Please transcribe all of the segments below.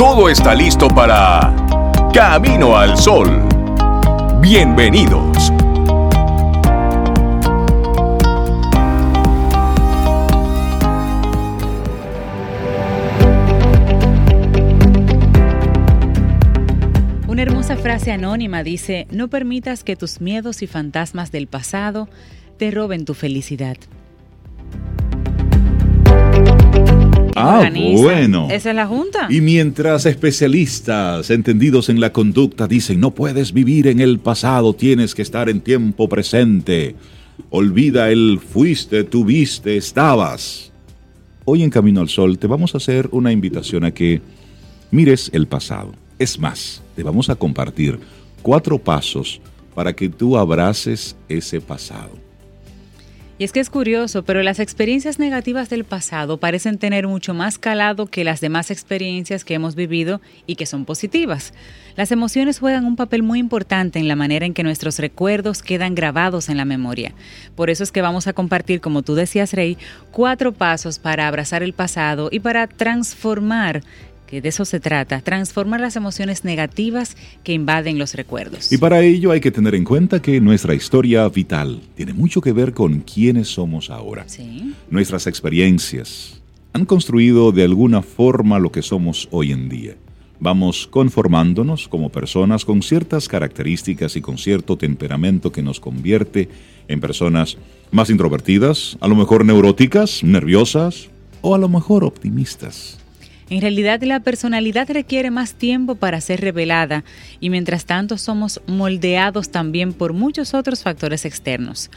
todo está listo para Camino al Sol. Bienvenidos. Una hermosa frase anónima dice, no permitas que tus miedos y fantasmas del pasado te roben tu felicidad. Ah, bueno. Esa es la Junta. Y mientras especialistas entendidos en la conducta dicen no puedes vivir en el pasado, tienes que estar en tiempo presente. Olvida el fuiste, tuviste, estabas. Hoy en Camino al Sol te vamos a hacer una invitación a que mires el pasado. Es más, te vamos a compartir cuatro pasos para que tú abraces ese pasado. Y es que es curioso, pero las experiencias negativas del pasado parecen tener mucho más calado que las demás experiencias que hemos vivido y que son positivas. Las emociones juegan un papel muy importante en la manera en que nuestros recuerdos quedan grabados en la memoria. Por eso es que vamos a compartir, como tú decías, Rey, cuatro pasos para abrazar el pasado y para transformar que de eso se trata, transformar las emociones negativas que invaden los recuerdos. Y para ello hay que tener en cuenta que nuestra historia vital tiene mucho que ver con quiénes somos ahora. Sí. Nuestras experiencias han construido de alguna forma lo que somos hoy en día. Vamos conformándonos como personas con ciertas características y con cierto temperamento que nos convierte en personas más introvertidas, a lo mejor neuróticas, nerviosas o a lo mejor optimistas. En realidad la personalidad requiere más tiempo para ser revelada y mientras tanto somos moldeados también por muchos otros factores externos.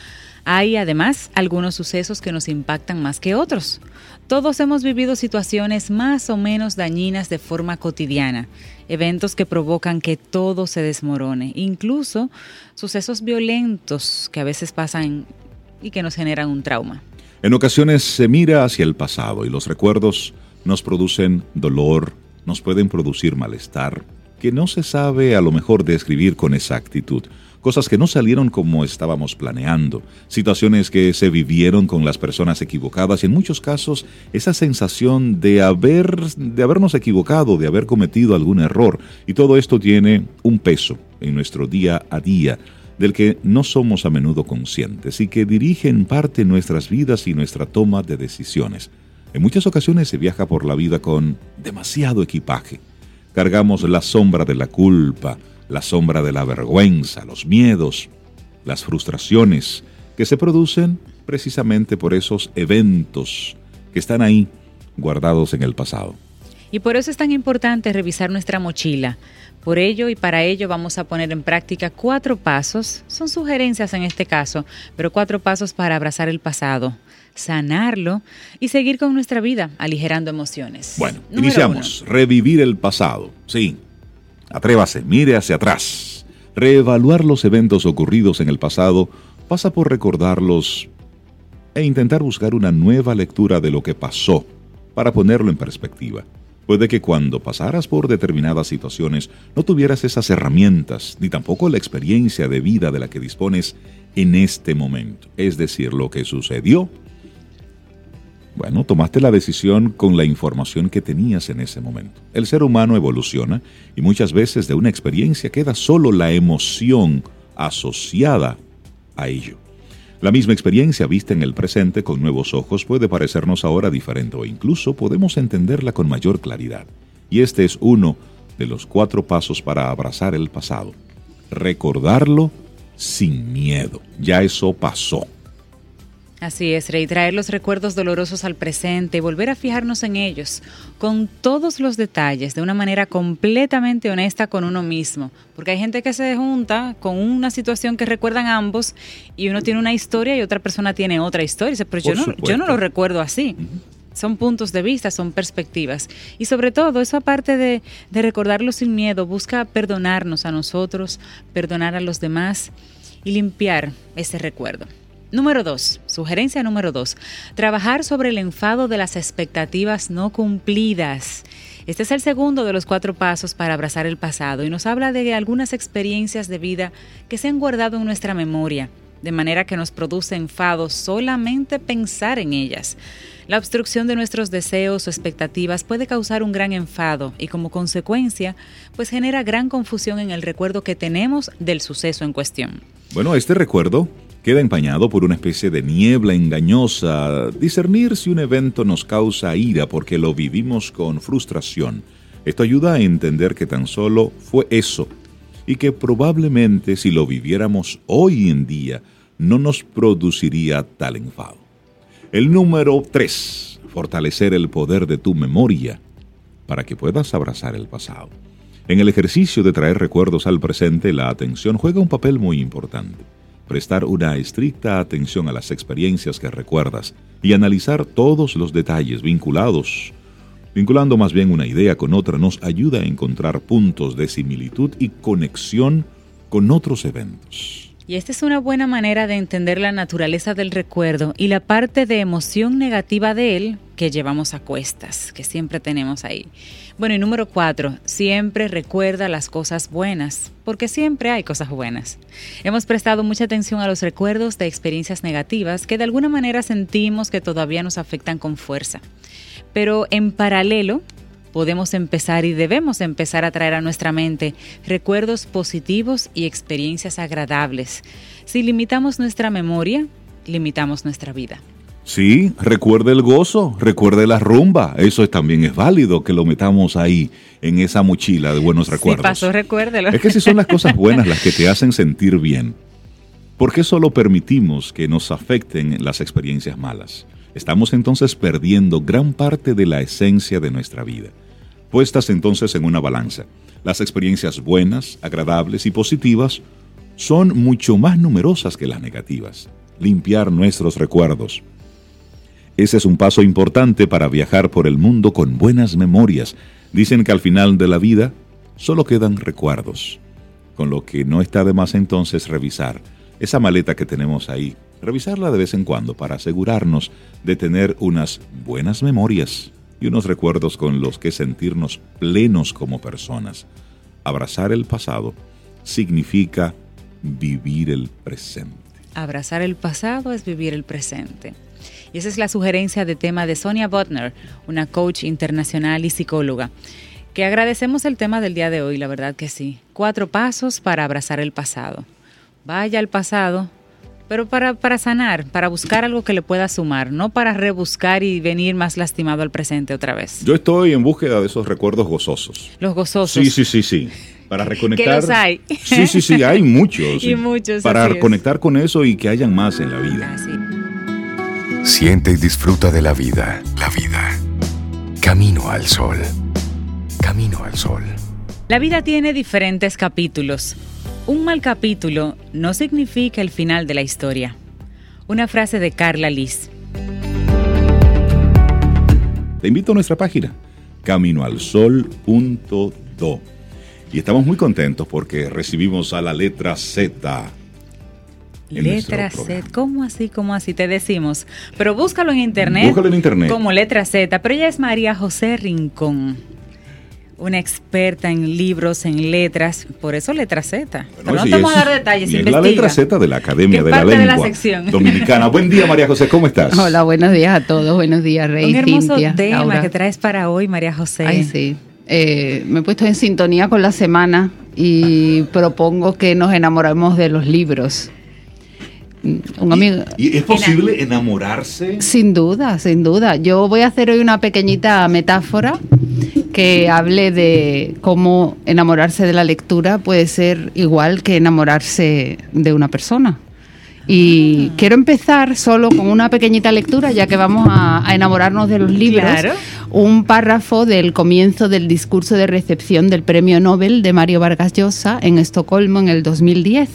Hay además algunos sucesos que nos impactan más que otros. Todos hemos vivido situaciones más o menos dañinas de forma cotidiana, eventos que provocan que todo se desmorone, incluso sucesos violentos que a veces pasan y que nos generan un trauma. En ocasiones se mira hacia el pasado y los recuerdos nos producen dolor, nos pueden producir malestar, que no se sabe a lo mejor describir con exactitud, cosas que no salieron como estábamos planeando, situaciones que se vivieron con las personas equivocadas y en muchos casos esa sensación de haber de habernos equivocado, de haber cometido algún error y todo esto tiene un peso en nuestro día a día del que no somos a menudo conscientes y que dirige en parte nuestras vidas y nuestra toma de decisiones. En muchas ocasiones se viaja por la vida con demasiado equipaje. Cargamos la sombra de la culpa, la sombra de la vergüenza, los miedos, las frustraciones que se producen precisamente por esos eventos que están ahí guardados en el pasado. Y por eso es tan importante revisar nuestra mochila. Por ello y para ello vamos a poner en práctica cuatro pasos, son sugerencias en este caso, pero cuatro pasos para abrazar el pasado, sanarlo y seguir con nuestra vida, aligerando emociones. Bueno, iniciamos. Revivir el pasado. Sí. Atrévase, mire hacia atrás. Reevaluar los eventos ocurridos en el pasado pasa por recordarlos e intentar buscar una nueva lectura de lo que pasó para ponerlo en perspectiva. Puede que cuando pasaras por determinadas situaciones no tuvieras esas herramientas ni tampoco la experiencia de vida de la que dispones en este momento. Es decir, lo que sucedió bueno, tomaste la decisión con la información que tenías en ese momento. El ser humano evoluciona y muchas veces de una experiencia queda solo la emoción asociada a ello. La misma experiencia vista en el presente con nuevos ojos puede parecernos ahora diferente o incluso podemos entenderla con mayor claridad. Y este es uno de los cuatro pasos para abrazar el pasado. Recordarlo sin miedo. Ya eso pasó. Así es, Rey, traer los recuerdos dolorosos al presente y volver a fijarnos en ellos, con todos los detalles, de una manera completamente honesta con uno mismo. Porque hay gente que se junta con una situación que recuerdan ambos y uno tiene una historia y otra persona tiene otra historia. Dice, pero yo no, yo no, lo recuerdo así. son puntos de vista, son perspectivas. Y sobre todo, eso aparte de, de recordarlo sin miedo, busca perdonarnos a nosotros, perdonar a los demás y limpiar ese recuerdo. Número dos, sugerencia número dos, trabajar sobre el enfado de las expectativas no cumplidas. Este es el segundo de los cuatro pasos para abrazar el pasado y nos habla de algunas experiencias de vida que se han guardado en nuestra memoria, de manera que nos produce enfado solamente pensar en ellas. La obstrucción de nuestros deseos o expectativas puede causar un gran enfado y como consecuencia, pues genera gran confusión en el recuerdo que tenemos del suceso en cuestión. Bueno, este recuerdo queda empañado por una especie de niebla engañosa. Discernir si un evento nos causa ira porque lo vivimos con frustración. Esto ayuda a entender que tan solo fue eso y que probablemente si lo viviéramos hoy en día no nos produciría tal enfado. El número 3. Fortalecer el poder de tu memoria para que puedas abrazar el pasado. En el ejercicio de traer recuerdos al presente, la atención juega un papel muy importante prestar una estricta atención a las experiencias que recuerdas y analizar todos los detalles vinculados. Vinculando más bien una idea con otra nos ayuda a encontrar puntos de similitud y conexión con otros eventos. Y esta es una buena manera de entender la naturaleza del recuerdo y la parte de emoción negativa de él que llevamos a cuestas, que siempre tenemos ahí. Bueno, y número cuatro, siempre recuerda las cosas buenas, porque siempre hay cosas buenas. Hemos prestado mucha atención a los recuerdos de experiencias negativas que de alguna manera sentimos que todavía nos afectan con fuerza. Pero en paralelo, podemos empezar y debemos empezar a traer a nuestra mente recuerdos positivos y experiencias agradables. Si limitamos nuestra memoria, limitamos nuestra vida. Sí, recuerde el gozo, recuerde la rumba. Eso también es válido que lo metamos ahí en esa mochila de buenos recuerdos. Si pasó, recuérdelo. Es que si son las cosas buenas las que te hacen sentir bien, ¿por qué solo permitimos que nos afecten las experiencias malas? Estamos entonces perdiendo gran parte de la esencia de nuestra vida puestas entonces en una balanza. Las experiencias buenas, agradables y positivas son mucho más numerosas que las negativas. Limpiar nuestros recuerdos. Ese es un paso importante para viajar por el mundo con buenas memorias. Dicen que al final de la vida solo quedan recuerdos, con lo que no está de más entonces revisar esa maleta que tenemos ahí, revisarla de vez en cuando para asegurarnos de tener unas buenas memorias y unos recuerdos con los que sentirnos plenos como personas. Abrazar el pasado significa vivir el presente. Abrazar el pasado es vivir el presente. Y esa es la sugerencia de tema de Sonia Butner, una coach internacional y psicóloga, que agradecemos el tema del día de hoy, la verdad que sí. Cuatro pasos para abrazar el pasado. Vaya al pasado, pero para, para sanar, para buscar algo que le pueda sumar, no para rebuscar y venir más lastimado al presente otra vez. Yo estoy en búsqueda de esos recuerdos gozosos. Los gozosos. Sí, sí, sí, sí. Para reconectar. Que los hay. Sí, sí, sí, hay muchos. y muchos. Para reconectar con eso y que hayan más en la vida. Siente y disfruta de la vida. La vida. Camino al sol. Camino al sol. La vida tiene diferentes capítulos un mal capítulo no significa el final de la historia. Una frase de Carla Liz. Te invito a nuestra página, caminoalsol.do. Y estamos muy contentos porque recibimos a la letra Z. Letra Z, ¿cómo así? ¿Cómo así? Te decimos. Pero búscalo en internet. Búscalo en internet. Como letra Z. Pero ella es María José Rincón una experta en libros, en letras, por eso letra Z. No a dar detalles, y es la letra Z de la Academia de la Lengua de la sección. Dominicana. Buen día, María José, ¿cómo estás? Hola, buenos días a todos, buenos días, Rey. Un hermoso tema que traes para hoy, María José. Ay, sí. Eh, me he puesto en sintonía con la semana y propongo que nos enamoremos de los libros. Un amigo. ¿Y, es posible enamorarse? Sin duda, sin duda. Yo voy a hacer hoy una pequeñita metáfora que hable de cómo enamorarse de la lectura puede ser igual que enamorarse de una persona. Y ah. quiero empezar solo con una pequeñita lectura, ya que vamos a, enamorarnos de los libros. Un párrafo del comienzo del discurso de recepción del Premio Nobel de Mario Vargas Llosa en Estocolmo en el 2010.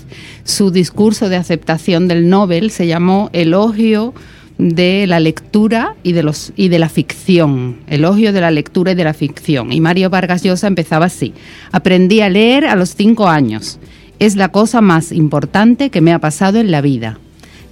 Su discurso de aceptación del Nobel se llamó Elogio de la lectura y de, los, y de la ficción, elogio de la lectura y de la ficción. Y Mario Vargas Llosa empezaba así, aprendí a leer a los cinco años. Es la cosa más importante que me ha pasado en la vida.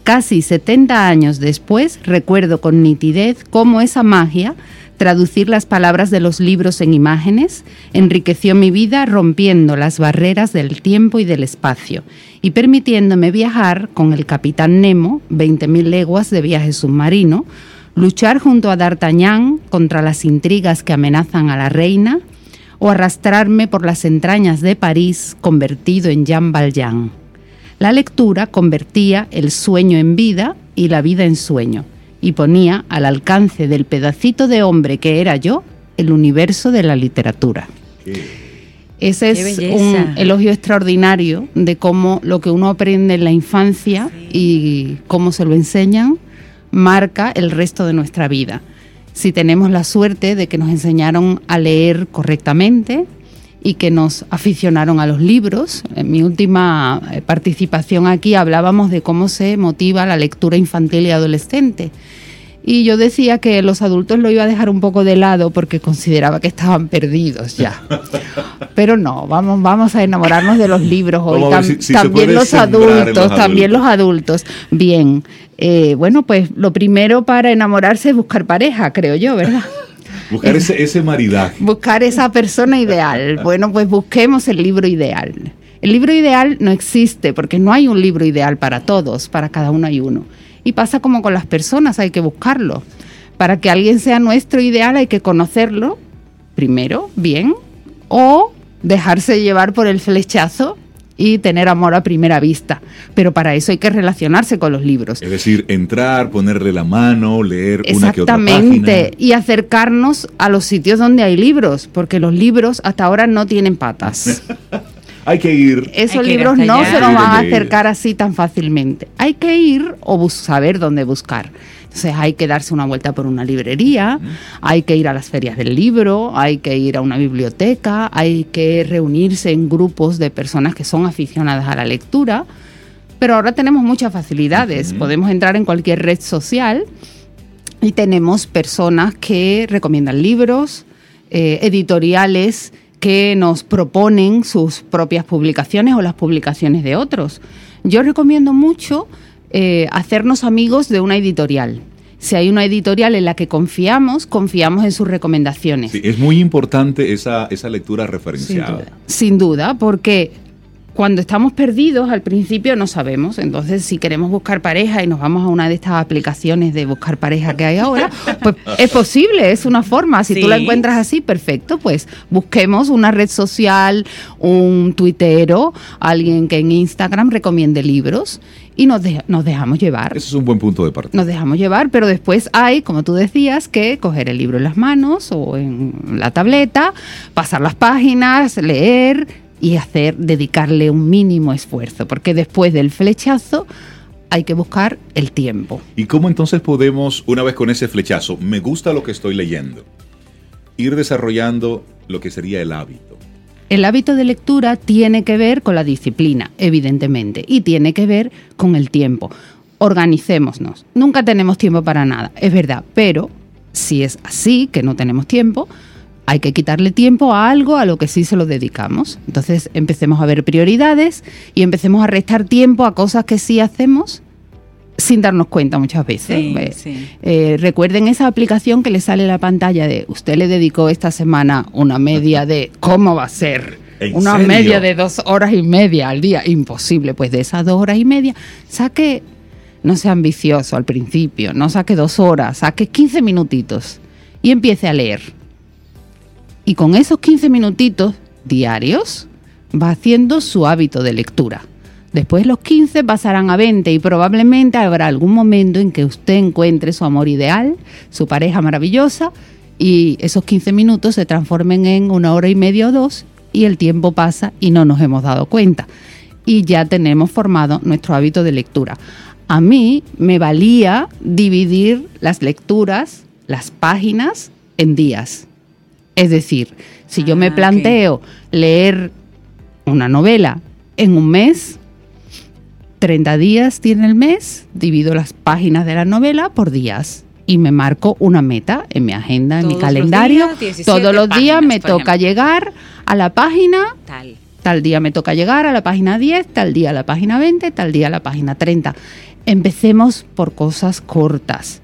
Casi 70 años después recuerdo con nitidez cómo esa magia traducir las palabras de los libros en imágenes, enriqueció mi vida rompiendo las barreras del tiempo y del espacio y permitiéndome viajar con el capitán Nemo, 20.000 leguas de viaje submarino, luchar junto a D'Artagnan contra las intrigas que amenazan a la reina o arrastrarme por las entrañas de París convertido en Jean Valjean. La lectura convertía el sueño en vida y la vida en sueño y ponía al alcance del pedacito de hombre que era yo el universo de la literatura. Ese es un elogio extraordinario de cómo lo que uno aprende en la infancia y cómo se lo enseñan marca el resto de nuestra vida. Si tenemos la suerte de que nos enseñaron a leer correctamente, y que nos aficionaron a los libros. En mi última eh, participación aquí hablábamos de cómo se motiva la lectura infantil y adolescente. Y yo decía que los adultos lo iba a dejar un poco de lado porque consideraba que estaban perdidos ya. Pero no, vamos, vamos a enamorarnos de los libros hoy. también los adultos, también los adultos. Bien, eh, bueno, pues lo primero para enamorarse es buscar pareja, creo yo, ¿verdad? Buscar ese, ese maridaje. Buscar esa persona ideal. Bueno, pues busquemos el libro ideal. El libro ideal no existe porque no hay un libro ideal para todos, para cada uno hay uno. Y pasa como con las personas, hay que buscarlo. Para que alguien sea nuestro ideal hay que conocerlo primero, bien, o dejarse llevar por el flechazo y tener amor a primera vista. Pero para eso hay que relacionarse con los libros. Es decir, entrar, ponerle la mano, leer una que otra página. Exactamente, y acercarnos a los sitios donde hay libros, porque los libros hasta ahora no tienen patas. hay que ir. Esos libros no se nos van a acercar así tan fácilmente. Hay que ir o saber dónde buscar. Entonces hay que darse una vuelta por una librería, hay que ir a las ferias del libro, hay que ir a una biblioteca, hay que reunirse en grupos de personas que son aficionadas a la lectura. Pero ahora tenemos muchas facilidades. Podemos entrar en cualquier red social y tenemos personas que recomiendan libros, eh, editoriales que nos proponen sus propias publicaciones o las publicaciones de otros. Yo recomiendo mucho eh, hacernos amigos de una editorial. Si hay una editorial en la que confiamos, confiamos en sus recomendaciones. Sí, es muy importante esa, esa lectura referenciada. Sin duda, porque cuando estamos perdidos al principio no sabemos. Entonces, si queremos buscar pareja y nos vamos a una de estas aplicaciones de buscar pareja que hay ahora, pues es posible, es una forma. Si tú la encuentras así, perfecto, pues busquemos una red social, un tuitero, alguien que en Instagram recomiende libros y nos, nos dejamos llevar. Ese es un buen punto de partida. Nos dejamos llevar, pero después hay, como tú decías, que coger el libro en las manos o en la tableta, pasar las páginas, leer y hacer, dedicarle un mínimo esfuerzo, porque después del flechazo hay que buscar el tiempo. ¿Y cómo entonces podemos, una vez con ese flechazo, me gusta lo que estoy leyendo, ir desarrollando lo que sería el hábito? El hábito de lectura tiene que ver con la disciplina, evidentemente, y tiene que ver con el tiempo. Organicémonos. Nunca tenemos tiempo para nada, es verdad, pero si es así, que no tenemos tiempo, hay que quitarle tiempo a algo a lo que sí se lo dedicamos. Entonces empecemos a ver prioridades y empecemos a restar tiempo a cosas que sí hacemos sin darnos cuenta muchas veces. Eh, recuerden esa aplicación que le sale en la pantalla de usted le dedicó esta semana una media de cómo va a ser. Una media de dos horas y media al día. Imposible. Pues de esas dos horas y media, saque, no sea ambicioso al principio, no saque dos horas, saque 15 minutitos y empiece a leer y con esos 15 minutitos diarios va haciendo su hábito de lectura. Después los 15 pasarán a 20 y probablemente habrá algún momento en que usted encuentre su amor ideal, su pareja maravillosa y esos 15 minutos se transformen en una hora y media o dos y el tiempo pasa y no nos hemos dado cuenta. Y ya tenemos formado nuestro hábito de lectura. A mí me valía dividir las lecturas, las páginas, en días. Es decir, si yo me ah, planteo leer una novela en un mes, 30 días tiene el mes, divido las páginas de la novela por días y me marco una meta en mi agenda, en mi los calendario. días, 17 Todos los días me toca ejemplo. llegar a la página Tal. Tal día me toca llegar a la página 10, tal día a la página 20, tal día a la página 30. Empecemos por cosas cortas.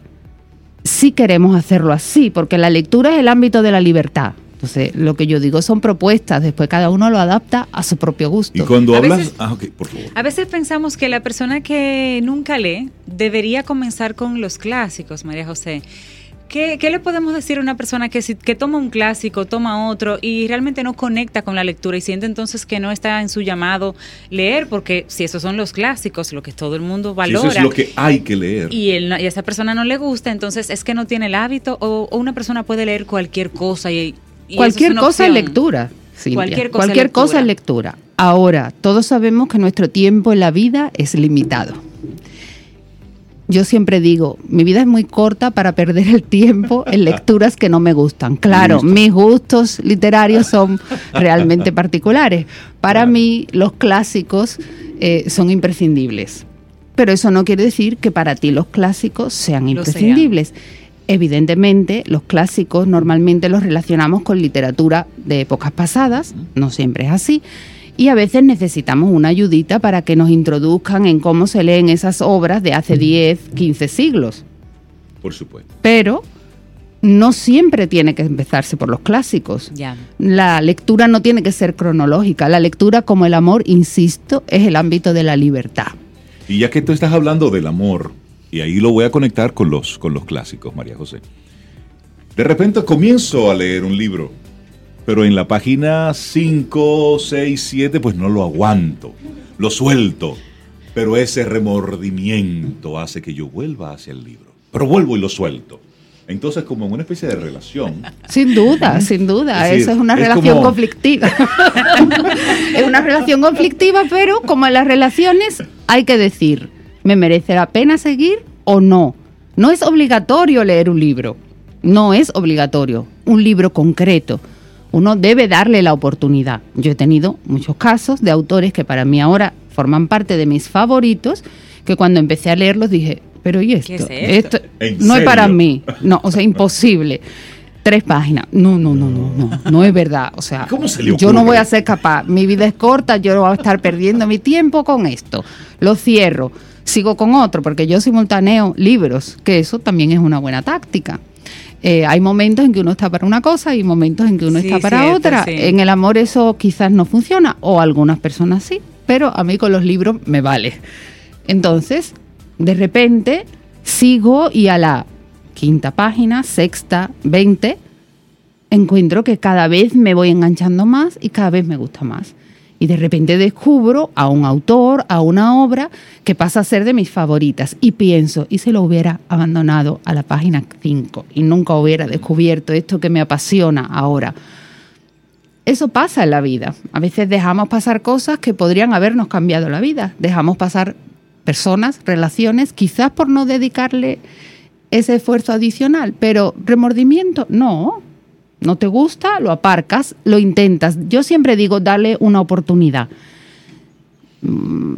Si queremos hacerlo así, porque la lectura es el ámbito de la libertad. Entonces, lo que yo digo son propuestas, después cada uno lo adapta a su propio gusto. Y cuando A hablas... veces- Ah, ok, por favor. A veces pensamos que la persona que nunca lee debería comenzar con los clásicos, María José. ¿Qué, qué le podemos decir a una persona que, si- que toma un clásico, toma otro y realmente no conecta con la lectura y siente entonces que no está en su llamado leer? Porque si esos son los clásicos, lo que todo el mundo Si valora. eso es lo que hay que leer. y, él no- y a esa persona no le gusta, entonces es que no tiene el hábito o, o una persona puede leer cualquier cosa y, y Cualquier eso es una cosa es lectura. Cualquier cosa es Cualquier cosa lectura. es lectura. Ahora, todos sabemos que nuestro tiempo en la vida es limitado. Yo siempre digo, mi vida es muy corta para perder el tiempo en lecturas que no me gustan. Claro, mis gustos literarios son realmente particulares. Para Claro. mí, los clásicos eh, son imprescindibles. Pero eso no quiere decir que para ti los clásicos sean Lo sean. imprescindibles. Evidentemente, los clásicos normalmente los relacionamos con literatura de épocas pasadas, no siempre es así, y a veces necesitamos una ayudita para que nos introduzcan en cómo se leen esas obras de hace 10, 15 siglos. Por supuesto. Pero no siempre tiene que empezarse por los clásicos. Ya. La lectura no tiene que ser cronológica. La lectura, como el amor, insisto, es el ámbito de la libertad. Y ya que tú estás hablando del amor, y ahí lo voy a conectar con los, con los clásicos, María José. De repente comienzo a leer un libro, pero en la página 5, 6, 7, pues no lo aguanto, lo suelto. Pero ese remordimiento hace que yo vuelva hacia el libro. Pero vuelvo y lo suelto. Entonces, como en una especie de relación, Sin duda, sin duda. Es decir, Eso es una es relación como- conflictiva. es una relación conflictiva, pero como en las relaciones hay que decir, ¿me merece la pena seguir o no? No es obligatorio leer un libro. No es obligatorio. Un libro concreto. Uno debe darle la oportunidad. Yo he tenido muchos casos de autores que para mí ahora forman parte de mis favoritos, que cuando empecé a leerlos dije, pero ¿y esto? es esto? ¿En no es para mí. No, o sea, imposible. Tres páginas. No, no, no, no, no. No es verdad. O sea, ¿Cómo se le yo no voy a ser capaz. Mi vida es corta, yo no voy a estar perdiendo mi tiempo con esto. Lo cierro. Sigo con otro, porque yo simultaneo libros, que eso también es una buena táctica. Eh, hay momentos en que uno está para una cosa y momentos en que uno Sí, está para cierto, otra. sí. En el amor eso quizás no funciona, o algunas personas sí, pero a mí con los libros me vale. Entonces, de repente, sigo y a la quinta página, sexta, veinte, encuentro que cada vez me voy enganchando más y cada vez me gusta más. Y de repente descubro a un autor, a una obra que pasa a ser de mis favoritas. Y pienso, ¿y si lo hubiera abandonado a la página 5 y nunca hubiera descubierto esto que me apasiona ahora? Eso pasa en la vida. A veces dejamos pasar cosas que podrían habernos cambiado la vida. Dejamos pasar personas, relaciones, quizás por no dedicarle ese esfuerzo adicional. Pero remordimiento, no. No te gusta, lo aparcas, lo intentas. Yo siempre digo, dale una oportunidad. Mm,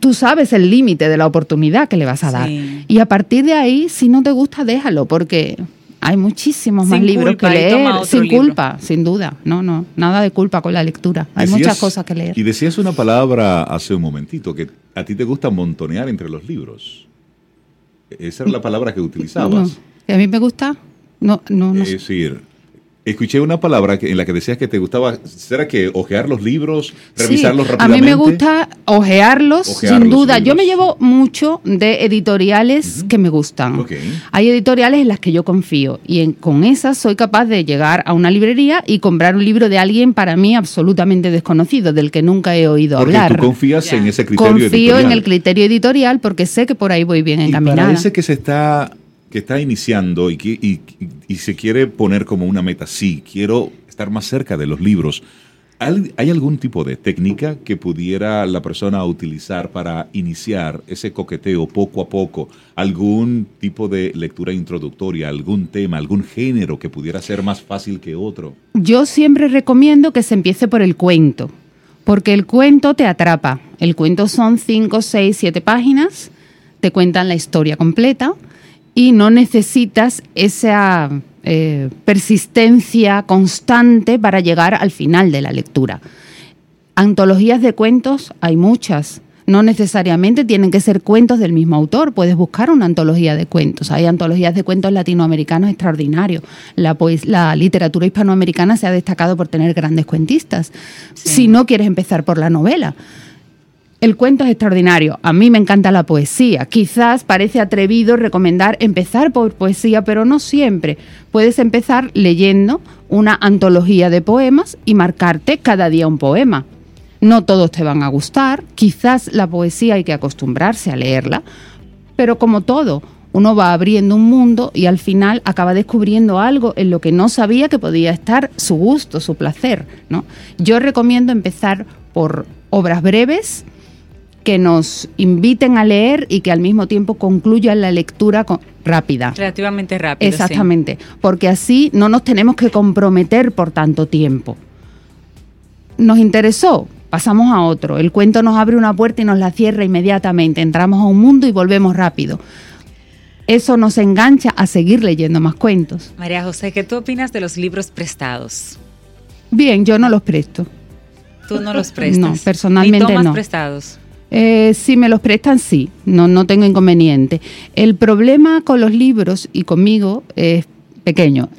Tú sabes el límite de la oportunidad que le vas a dar. Sí. Y a partir de ahí, si no te gusta, déjalo, porque hay muchísimos más Sin libros que leer. Sin libro. culpa, sin duda. No, no, nada de culpa con la lectura. Hay Decías- muchas cosas que leer. Y decías una palabra hace un momentito, que a ti te gusta montonear entre los libros. Esa era la palabra que No, utilizabas. que a mí me gusta. No, no, no. Es decir, escuché una palabra en la que decías que te gustaba, ¿será que ojear los libros, revisarlos Sí, a rápidamente? mí me gusta ojearlos, Ojear sin duda. Yo me llevo mucho de editoriales que me gustan. Hay editoriales en las que yo confío y en- con esas soy capaz de llegar a una librería y comprar un libro de alguien para mí absolutamente desconocido, del que nunca he oído Porque hablar. tú confías en ese criterio Confío editorial. en el criterio editorial porque sé que por ahí voy bien Y encaminada. para ese que se está que está iniciando y, que, y, se quiere poner como una meta, sí, quiero estar más cerca de los libros. ¿Hay hay algún tipo de técnica que pudiera la persona utilizar para iniciar ese coqueteo poco a poco? ¿Algún tipo de lectura introductoria, algún tema, algún género que pudiera ser más fácil que otro? Yo siempre recomiendo que se empiece por el cuento, Porque el cuento te atrapa. El cuento son 5, 6, 7 páginas, te cuentan la historia completa y no necesitas esa eh, persistencia constante para llegar al final de la lectura. Antologías de cuentos hay muchas. No necesariamente tienen que ser cuentos del mismo autor, puedes buscar una antología de cuentos. Hay antologías de cuentos latinoamericanos extraordinarios. La, la literatura hispanoamericana se ha destacado por tener grandes cuentistas. Si no quieres empezar por la novela, el cuento es extraordinario. A mí me encanta la poesía. Quizás parece atrevido recomendar empezar por poesía, pero no siempre. Puedes empezar leyendo una antología de poemas y marcarte cada día un poema. No todos te van a gustar, quizás la poesía hay que acostumbrarse a leerla, pero como todo, uno va abriendo un mundo y al final acaba descubriendo algo en lo que no sabía que podía estar su gusto, su placer. ¿no? Yo recomiendo empezar por obras breves, que nos inviten a leer y que al mismo tiempo concluyan la lectura rápida. Relativamente rápida. Exactamente, porque así no nos tenemos que comprometer por tanto tiempo. Nos interesó, pasamos a otro. El cuento nos abre una puerta y nos la cierra inmediatamente. Entramos a un mundo y volvemos rápido. Eso nos engancha a seguir leyendo más cuentos. María José, ¿qué tú opinas de los libros prestados? Bien, yo no los presto. ¿Tú no los prestas? No, personalmente ¿Ni tomas no. prestados? Eh, si me los prestan, sí, no, no tengo inconveniente. El problema con los libros y conmigo es pequeño.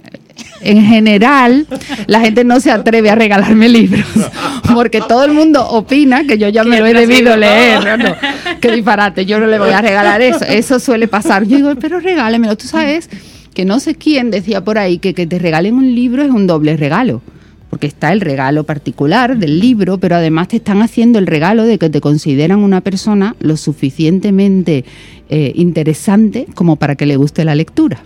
En general, la gente no se atreve a regalarme libros, porque todo el mundo opina que yo ya me lo he debido leer. No, qué disparate, yo no le voy a regalar eso. Eso suele pasar. Yo digo, pero regálemelo. Tú sabes que no sé quién decía por ahí que que te regalen un libro es un doble regalo porque está el regalo particular del libro, pero además te están haciendo el regalo de que te consideran una persona lo suficientemente eh, interesante como para que le guste la lectura.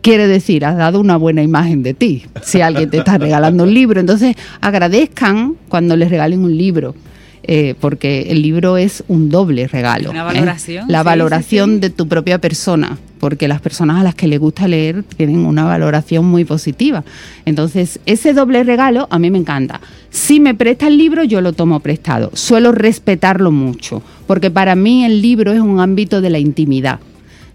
Quiere decir, has dado una buena imagen de ti, si alguien te está regalando un libro. Entonces, agradezcan cuando les regalen un libro. Eh, porque el libro es un doble regalo. Una valoración. ¿eh? La sí, valoración sí, sí. de tu propia persona, porque las personas a las que les gusta leer tienen una valoración muy positiva. Entonces, ese doble regalo a mí me encanta. Si me presta el libro, yo lo tomo prestado. Suelo respetarlo mucho, porque para mí el libro es un ámbito de la intimidad.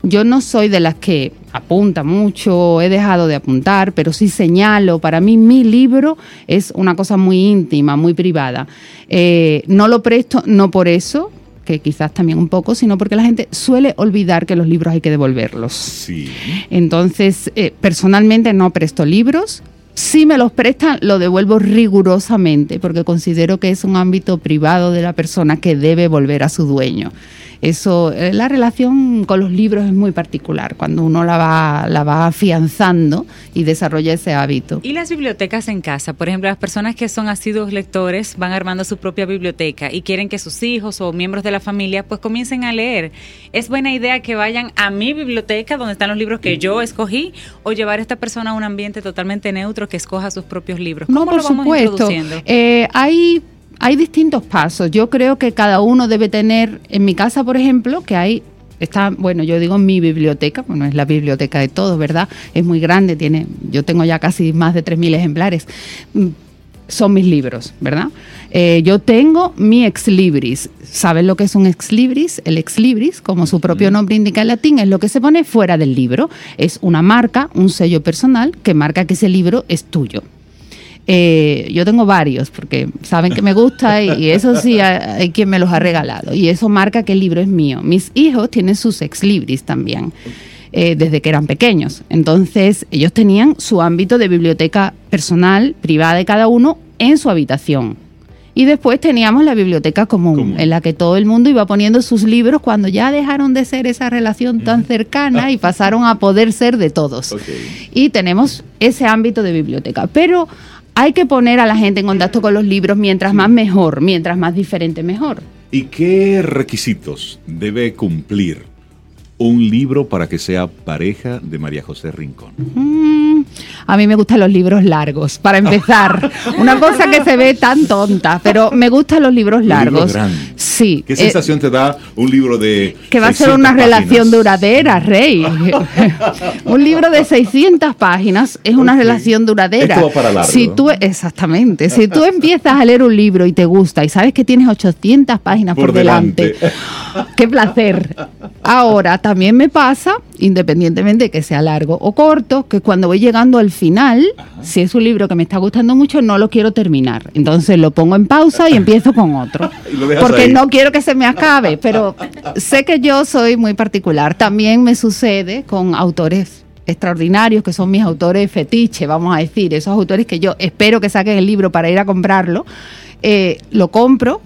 Yo no soy de las que apunta mucho, he dejado de apuntar, pero sí señalo. Para mí mi libro es una cosa muy íntima, muy privada. Eh, no lo presto, no por eso, que quizás también un poco, sino porque la gente suele olvidar que los libros hay que devolverlos. Sí. Entonces, eh, personalmente no presto libros. Si me los prestan, lo devuelvo rigurosamente, porque considero que es un ámbito privado de la persona que debe volver a su dueño. Eso, eh, la relación con los libros es muy particular, cuando uno la va, la va afianzando y desarrolla ese hábito. Y las bibliotecas en casa, por ejemplo, las personas que son asiduos lectores van armando su propia biblioteca y quieren que sus hijos o miembros de la familia pues comiencen a leer. ¿Es buena idea que vayan a mi biblioteca donde están los libros que yo escogí o llevar a esta persona a un ambiente totalmente neutro que escoja sus propios libros? No, ¿Cómo por lo vamos supuesto. introduciendo? Eh, hay, hay distintos pasos. Yo creo que cada uno debe tener, en mi casa, por ejemplo, que hay está, bueno, yo digo mi biblioteca, bueno, es la biblioteca de todos, ¿verdad? Es muy grande, tiene, yo tengo ya casi más de 3.000 ejemplares. Mm, Son mis libros, ¿verdad? Eh, yo tengo mi ex libris. ¿Saben lo que es un ex libris? El ex libris, como su propio nombre indica en latín, es lo que se pone fuera del libro. Es una marca, un sello personal que marca que ese libro es tuyo. Eh, yo tengo varios porque saben que me gusta y, y eso sí hay, hay quien me los ha regalado y eso marca que el libro es mío. Mis hijos tienen sus ex libris también. eh, desde que eran pequeños. Entonces, ellos tenían su ámbito de biblioteca personal, privada de cada uno, en su habitación. Y después teníamos la biblioteca común, en la que todo el mundo iba poniendo sus libros cuando ya dejaron de ser esa relación tan cercana y pasaron a poder ser de todos. Y tenemos ese ámbito de biblioteca. Pero hay que poner a la gente en contacto con los libros mientras más mejor, mientras más diferente mejor. ¿Y qué requisitos debe cumplir un libro para que sea pareja de María José Rincón? Mm, a mí me gustan los libros largos, para empezar. Una cosa que se ve tan tonta, pero me gustan los libros largos. grandes. Sí, Sí. ¿Qué eh, sensación te da un libro de que va a ser 600 una relación duradera, Rey. un libro de 600 páginas es una relación duradera. Esto va para largo. Si tú, exactamente. Si tú empiezas a leer un libro y te gusta y sabes que tienes 800 páginas por, Por delante, delante. qué placer. Ahora, también me pasa, independientemente de que sea largo o corto, que cuando voy llegando al final, si es un libro que me está gustando mucho, no lo quiero terminar. Entonces lo pongo en pausa y empiezo con otro. Porque ahí. no quiero que se me acabe, pero sé que yo soy muy particular. También me sucede con autores extraordinarios que son mis autores fetiche, vamos a decir, esos autores que yo espero que saquen el libro para ir a comprarlo, eh, lo compro,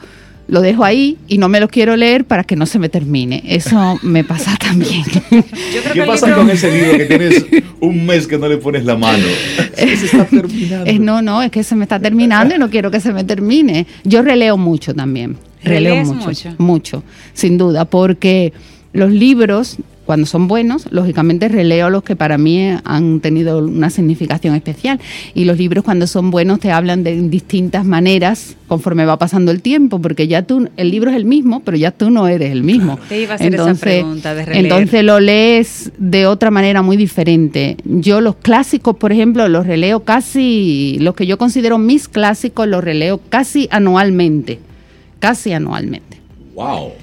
lo dejo ahí y no me lo quiero leer para que no se me termine. Eso me pasa también. Yo creo que ¿Qué pasa libro- con ese libro que tienes un mes que no le pones la mano? Se está terminando. Es, no, no, es que se me está terminando y no quiero que se me termine. Yo releo mucho también. Releo ¿Relees mucho, mucho? mucho, sin duda, porque los libros, cuando son buenos, lógicamente releo los que para mí han tenido una significación especial. Y los libros cuando son buenos te hablan de distintas maneras conforme va pasando el tiempo, porque ya tú, el libro es el mismo, pero ya tú no eres el mismo. Te iba a hacer esa pregunta de releer. entonces lo lees de otra manera muy diferente. Yo los clásicos, por ejemplo, los releo casi, los que yo considero mis clásicos, los releo casi anualmente. Casi anualmente. Wow.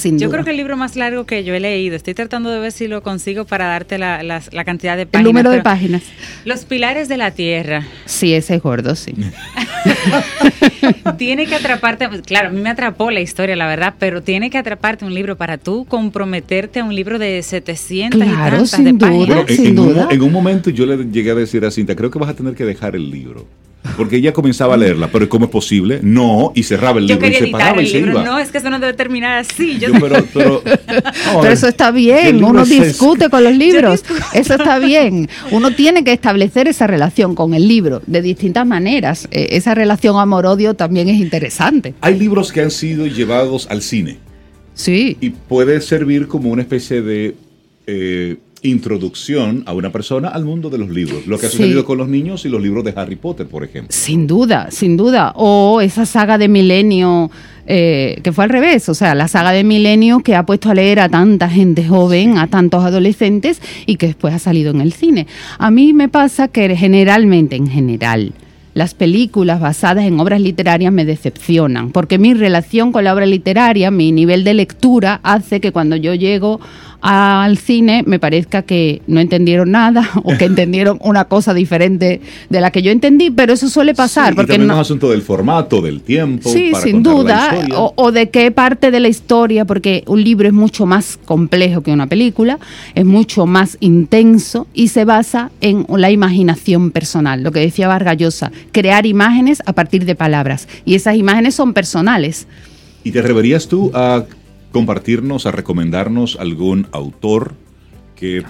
Sin Yo duda. creo que el libro más largo que yo he leído, estoy tratando de ver si lo consigo para darte la, la cantidad de el páginas. número de páginas. Los pilares de la tierra. Sí, ese es gordo, sí. tiene que atraparte, pues, claro, a mí me atrapó la historia, la verdad, pero tiene que atraparte un libro para tú comprometerte a un libro de 700 Claro, y tantas sin de duda. páginas. Bueno, en, sin en un, duda. en un momento yo le llegué a decir a Cinta, creo que vas a tener que dejar el libro. Porque ella comenzaba a leerla, pero ¿cómo es posible? No, y cerraba el Yo libro y se paraba y se libro. iba. No, es que eso no debe terminar así. Yo, Yo, pero, pero, no, Pero eso está bien, uno es discute con los libros, eso está bien. Uno tiene que establecer esa relación con el libro de distintas maneras. Eh, esa relación amor-odio también es interesante. Hay libros que han sido llevados al cine Sí, y puede servir como una especie de eh, introducción a una persona al mundo de los libros. Lo que ha Sí. sucedido con los niños y los libros de Harry Potter, por ejemplo. sin duda, sin duda. O esa saga de Milenio, eh, que fue al revés, o sea, la saga de Milenio que ha puesto a leer a tanta gente joven, a tantos adolescentes y que después ha salido en el cine. A mí me pasa que generalmente, en general, las películas basadas en obras literarias me decepcionan, porque mi relación con la obra literaria, mi nivel de lectura, hace que cuando yo llego al cine me parezca que no entendieron nada o que entendieron una cosa diferente de la que yo entendí, pero eso suele pasar. Sí, y porque también no, es un asunto del formato, del tiempo. Sí, para sin duda. O, o de qué parte de la historia, porque un libro es mucho más complejo que una película, es mucho más intenso y se basa en la imaginación personal. Lo que decía Vargas Llosa, crear imágenes a partir de palabras. Y esas imágenes son personales. ¿Y te atreverías tú a compartirnos, a recomendarnos algún autor que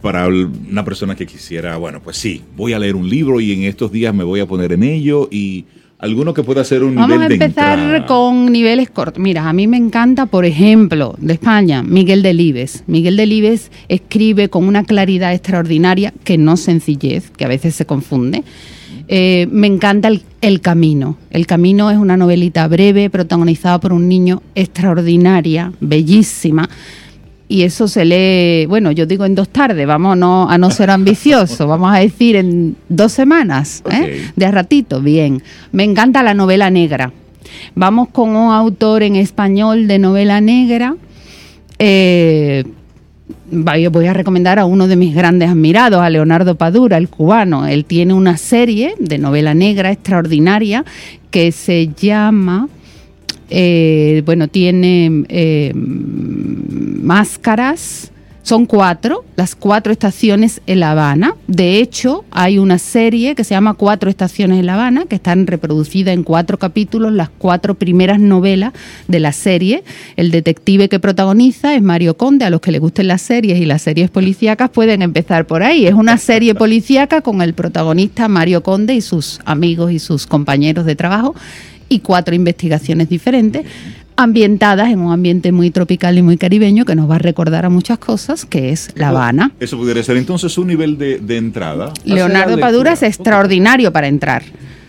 para una persona que quisiera, bueno, pues sí, voy a leer un libro y en estos días me voy a poner en ello y alguno que pueda ser un Vamos nivel a de empezar entrada? con niveles cortos. Mira, a mí me encanta, por ejemplo, de España, Miguel Delibes. Miguel Delibes escribe con una claridad extraordinaria, que no sencillez, que a veces se confunde. Eh, me encanta el, El Camino. El Camino es una novelita breve, protagonizada por un niño extraordinaria, bellísima. Y eso se lee, bueno, yo digo en dos tardes, vamos no, a no ser ambicioso, vamos a decir en dos semanas, ¿eh? De a ratito, bien. Me encanta la novela negra. Vamos con un autor en español de novela negra. Eh, voy a recomendar a uno de mis grandes admirados, a Leonardo Padura, el cubano. Él tiene una serie de novela negra extraordinaria que se llama eh, bueno, tiene eh, máscaras. Son cuatro, las cuatro estaciones en La Habana. De hecho, hay una serie que se llama Cuatro estaciones en La Habana, que están reproducidas en cuatro capítulos, las cuatro primeras novelas de la serie. El detective que protagoniza es Mario Conde. A los que les gusten las series y las series policíacas pueden empezar por ahí. Es una serie policíaca con el protagonista Mario Conde y sus amigos y sus compañeros de trabajo y cuatro investigaciones diferentes ambientadas en un ambiente muy tropical y muy caribeño que nos va a recordar a muchas cosas, que es La Habana. Eso pudiera ser entonces un nivel de, de entrada. Leonardo Padura es extraordinario para entrar.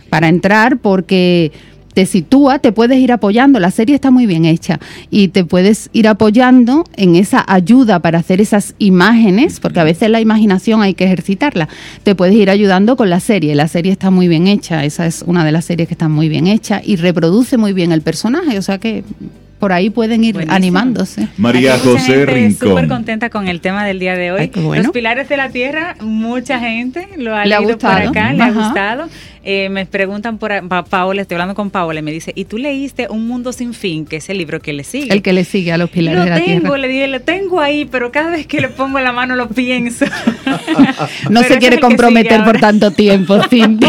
Para entrar porque te sitúa, te puedes ir apoyando, la serie está muy bien hecha y te puedes ir apoyando en esa ayuda para hacer esas imágenes, porque a veces la imaginación hay que ejercitarla, te puedes ir ayudando con la serie, la serie está muy bien hecha, esa es una de las series que está muy bien hecha y reproduce muy bien el personaje, o sea que por ahí pueden ir animándose. María José Rincón. Súper contenta con el tema del día de hoy. Los pilares de la tierra, mucha gente lo ha le leído por acá, le ha gustado. Eh, me preguntan por Paola, estoy hablando con Paola, y me dice, ¿y tú leíste Un Mundo Sin Fin, que es el libro que le sigue? El que le sigue a los pilares de la tengo, tierra. Le dije, lo tengo ahí, pero cada vez que le pongo la mano lo pienso. no se quiere comprometer por tanto tiempo, Cindy.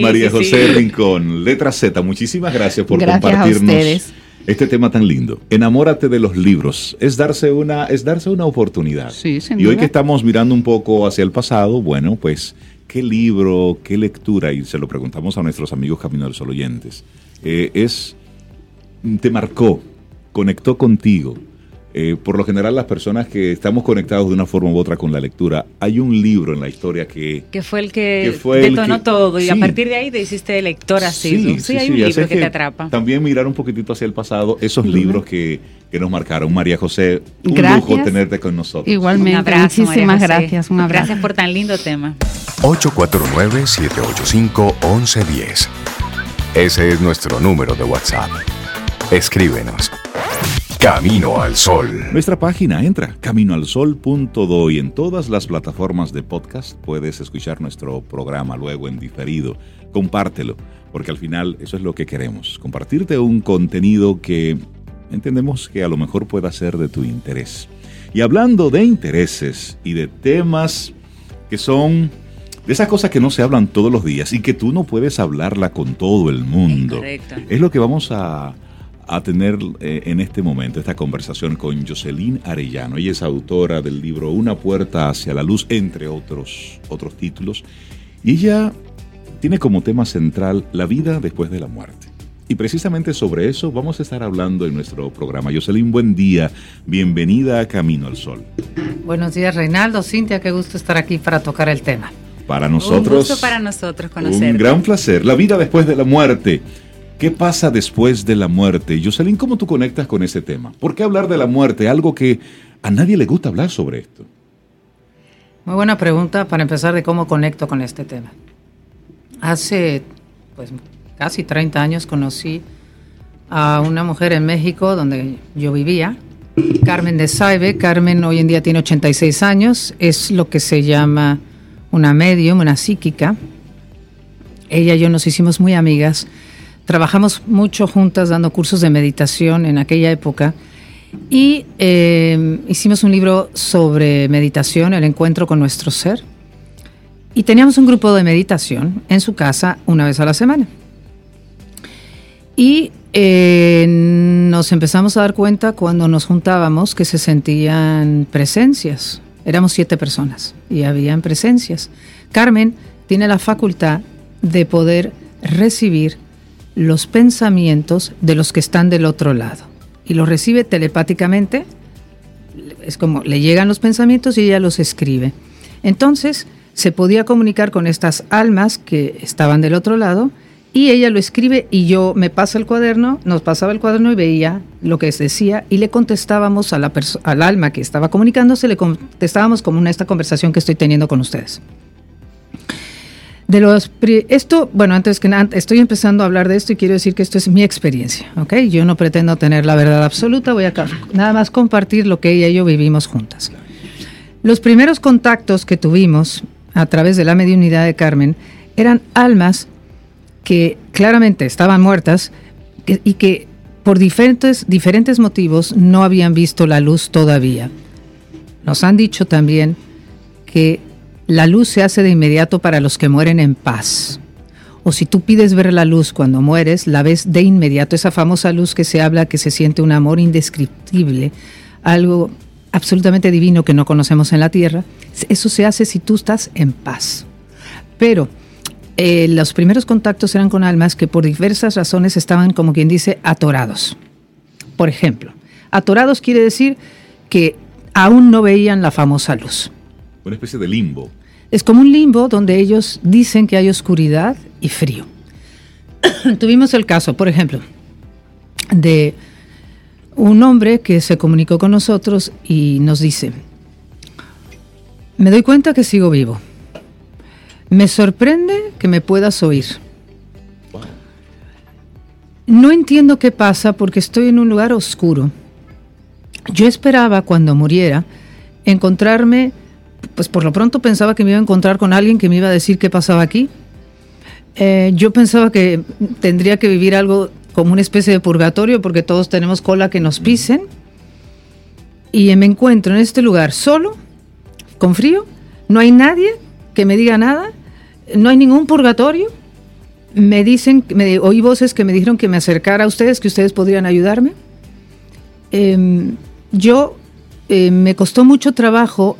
María José Rincón, letra Z, muchísimas gracias por compartirnos este tema tan lindo. Enamórate de los libros. Es darse una, es darse una oportunidad. Sí, y hoy que estamos mirando un poco hacia el pasado, bueno, pues ¿Qué libro, qué lectura? Y se lo preguntamos a nuestros amigos Camino del Sol oyentes. Eh, es, te marcó, conectó contigo. Eh, por lo general, las personas que estamos conectados de una forma u otra con la lectura, hay un libro en la historia que... Que fue el que, detonó todo y a partir de ahí te hiciste lector así. Sí, sí, hay un libro que, te atrapa. También mirar un poquitito hacia el pasado, esos libros que, nos marcaron. María José, un lujo tenerte con nosotros. Igualmente, muchísimas gracias. Un abrazo. Gracias por tan lindo tema. 849-785-1110. Ese es nuestro número de WhatsApp. Escríbenos. Camino al Sol. Nuestra página entra caminoalsol.do y en todas las plataformas de podcast puedes escuchar nuestro programa luego en diferido. Compártelo, porque al final eso es lo que queremos, compartirte un contenido que entendemos que a lo mejor pueda ser de tu interés. Y hablando de intereses y de temas que son de esas cosas que no se hablan todos los días y que tú no puedes hablarla con todo el mundo. Es lo que vamos a a tener eh, en este momento esta conversación con Jocelyn Arellano. Ella es autora del libro Una puerta hacia la luz, entre otros, otros títulos. Y ella tiene como tema central la vida después de la muerte. Y precisamente sobre eso vamos a estar hablando en nuestro programa. Jocelyn, buen día. Bienvenida a Camino al Sol. Buenos días, Reinaldo. Cintia, qué gusto estar aquí para tocar el tema. Para nosotros. Un gusto para nosotros conocer. Un gran placer. La vida después de la muerte. ¿Qué pasa después de la muerte? Jocelyn, ¿cómo tú conectas con ese tema? ¿Por qué hablar de la muerte? Algo que a nadie le gusta hablar sobre esto. Muy buena pregunta para empezar de cómo conecto con este tema. Hace pues casi 30 años conocí a una mujer en México donde yo vivía, Carmen de Saibe. Carmen hoy en día tiene 86 años, es lo que se llama una medium, una psíquica. Ella y yo nos hicimos muy amigas trabajamos mucho juntas dando cursos de meditación en aquella época y eh, hicimos un libro sobre meditación, el encuentro con nuestro ser. Y teníamos un grupo de meditación en su casa una vez a la semana. Y eh, nos empezamos a dar cuenta cuando nos juntábamos que se sentían presencias. Éramos siete personas y habían presencias. Carmen tiene la facultad de poder recibir los pensamientos de los que están del otro lado. Y los recibe telepáticamente. Es como le llegan los pensamientos y ella los escribe. Entonces se podía comunicar con estas almas que estaban del otro lado y ella lo escribe y yo me pasa el cuaderno, nos pasaba el cuaderno y veía lo que decía y le contestábamos a la al alma que estaba comunicándose, le contestábamos como en esta conversación que estoy teniendo con ustedes. De los esto, bueno, antes que nada, estoy empezando a hablar de esto y quiero decir que esto es mi experiencia, ¿ok? Yo no pretendo tener la verdad absoluta, voy a nada más compartir lo que ella y yo vivimos juntas. Los primeros contactos que tuvimos a través de la mediunidad de Carmen eran almas que claramente estaban muertas y que por diferentes, diferentes motivos no habían visto la luz todavía. Nos han dicho también que la luz se hace de inmediato para los que mueren en paz. O si tú pides ver la luz cuando mueres, la ves de inmediato, esa famosa luz que se habla, que se siente un amor indescriptible, algo absolutamente divino que no conocemos en la tierra, eso se hace si tú estás en paz. Pero eh, los primeros contactos eran con almas que por diversas razones estaban, como quien dice, atorados. Por ejemplo, atorados quiere decir que aún no veían la famosa luz. Una especie de limbo. Es como un limbo donde ellos dicen que hay oscuridad y frío. tuvimos el caso, por ejemplo, de un hombre que se comunicó con nosotros y nos dice, me doy cuenta que sigo vivo. Me sorprende que me puedas oír. No entiendo qué pasa porque estoy en un lugar oscuro. Yo esperaba cuando muriera encontrarme, pues por lo pronto pensaba que me iba a encontrar con alguien que me iba a decir qué pasaba aquí. Eh, yo pensaba que tendría que vivir algo como una especie de purgatorio porque todos tenemos cola que nos pisen. Y me encuentro en este lugar solo, con frío, no hay nadie que me diga nada, no hay ningún purgatorio. Me dicen, me, oí voces que me dijeron que me acercara a ustedes, que ustedes podrían ayudarme. Em, yo eh, me costó mucho trabajo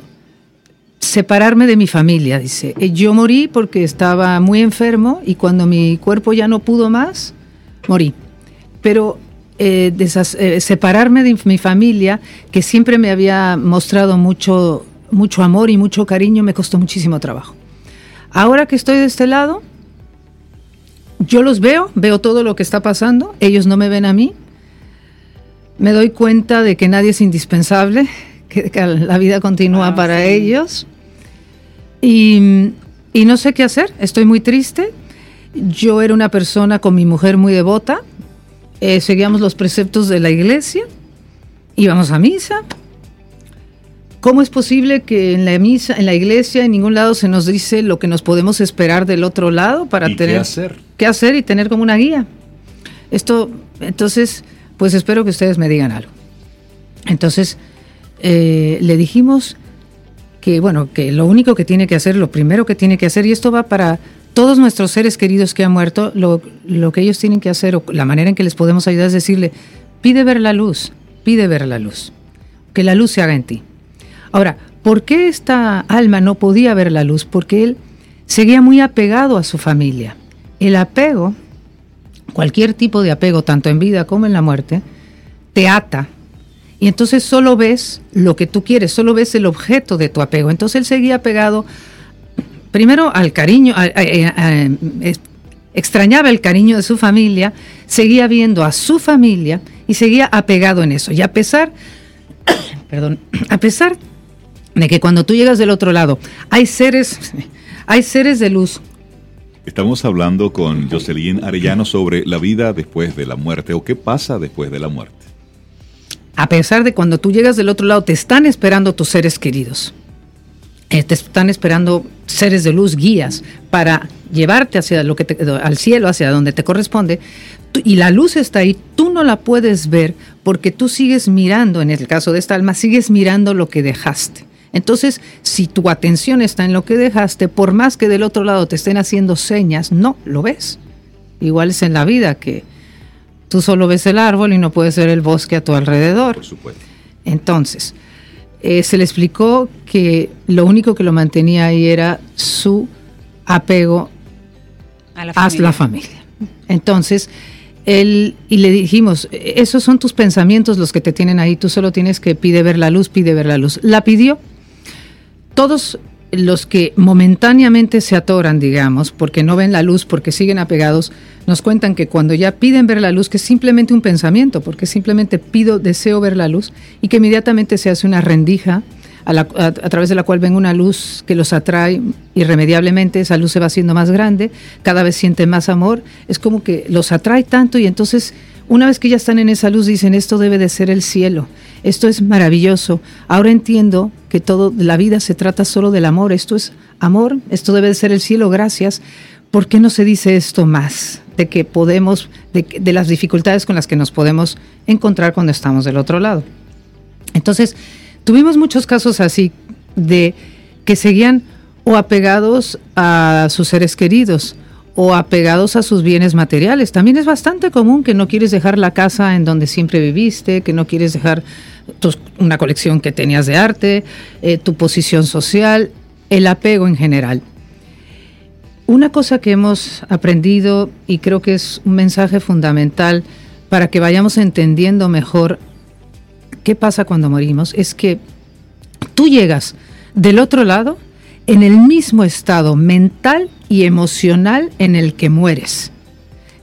separarme de mi familia, dice. Eh, yo morí porque estaba muy enfermo y cuando mi cuerpo ya no pudo más, morí. Pero eh, separarme de mi familia, que siempre me había mostrado mucho, mucho amor y mucho cariño, me costó muchísimo trabajo. Ahora que estoy de este lado, yo los veo, veo todo lo que está pasando, ellos no me ven a mí, me doy cuenta de que nadie es indispensable, que, la vida continúa ah, para ellos. Y, no sé qué hacer, estoy muy triste. Yo era una persona con mi mujer muy devota, eh, seguíamos los preceptos de la iglesia, íbamos a misa. ¿Cómo es posible que en la misa, en la iglesia, en ningún lado se nos dice lo que nos podemos esperar del otro lado para tener qué hacer? qué hacer y tener como una guía? Esto, entonces, pues espero que ustedes me digan algo. Entonces, eh, le dijimos que, bueno, que lo único que tiene que hacer, lo primero que tiene que hacer, y esto va para todos nuestros seres queridos que han muerto, lo, lo que ellos tienen que hacer, o la manera en que les podemos ayudar es decirle, pide ver la luz, pide ver la luz, que la luz se haga en ti. Ahora, ¿por qué esta alma no podía ver la luz? Porque él seguía muy apegado a su familia. El apego cualquier tipo de apego, tanto en vida como en la muerte, te ata. Y entonces solo ves lo que tú quieres, solo ves el objeto de tu apego. Entonces él seguía apegado primero al cariño, extrañaba el cariño de su familia, seguía viendo a su familia y seguía apegado en eso. Y a pesar, perdón, a pesar de que cuando tú llegas del otro lado hay seres, hay seres de luz Estamos hablando con Jocelyn Arellano sobre la vida después de la muerte o qué pasa después de la muerte. A pesar de cuando tú llegas del otro lado, te están esperando tus seres queridos. Eh, te están esperando seres de luz, guías, para llevarte hacia lo que al cielo, hacia donde te corresponde. Y la luz está ahí, tú no la puedes ver porque tú sigues mirando, en el caso de esta alma, sigues mirando lo que dejaste. Entonces, si tu atención está en lo que dejaste, por más que del otro lado te estén haciendo señas, no lo ves. Igual es en la vida que tú solo ves el árbol y no puedes ver el bosque a tu alrededor. Por supuesto. Entonces, eh, se le explicó que lo único que lo mantenía ahí era su apego a la familia. Entonces, él, y le dijimos, esos son tus pensamientos los que te tienen ahí, tú solo tienes que pide ver la luz, pide ver la luz. La pidió, todos los que momentáneamente se atoran, digamos, porque no ven la luz, porque siguen apegados, nos cuentan que cuando ya piden ver la luz, que es simplemente un pensamiento, porque simplemente pido, deseo ver la luz, y que inmediatamente se hace una rendija a, través de la cual ven una luz que los atrae irremediablemente, esa luz se va haciendo más grande, cada vez sienten más amor, es como que los atrae tanto y entonces una vez que ya están en esa luz dicen, esto debe de ser el cielo, esto es maravilloso, ahora entiendo que todo, la vida se trata solo del amor, esto es amor, esto debe de ser el cielo, gracias. ¿Por qué no se dice esto más? De que podemos, de, de las dificultades con las que nos podemos encontrar cuando estamos del otro lado. Entonces, tuvimos muchos casos así de que seguían o apegados a sus seres queridos o apegados a sus bienes materiales. También es bastante común que no quieres dejar la casa en donde siempre viviste, que no quieres dejar una colección que tenías de arte, eh, tu posición social, el apego en general. Una cosa que hemos aprendido y creo que es un mensaje fundamental para que vayamos entendiendo mejor qué pasa cuando morimos es que tú llegas del otro lado en el mismo estado mental y emocional en el que mueres.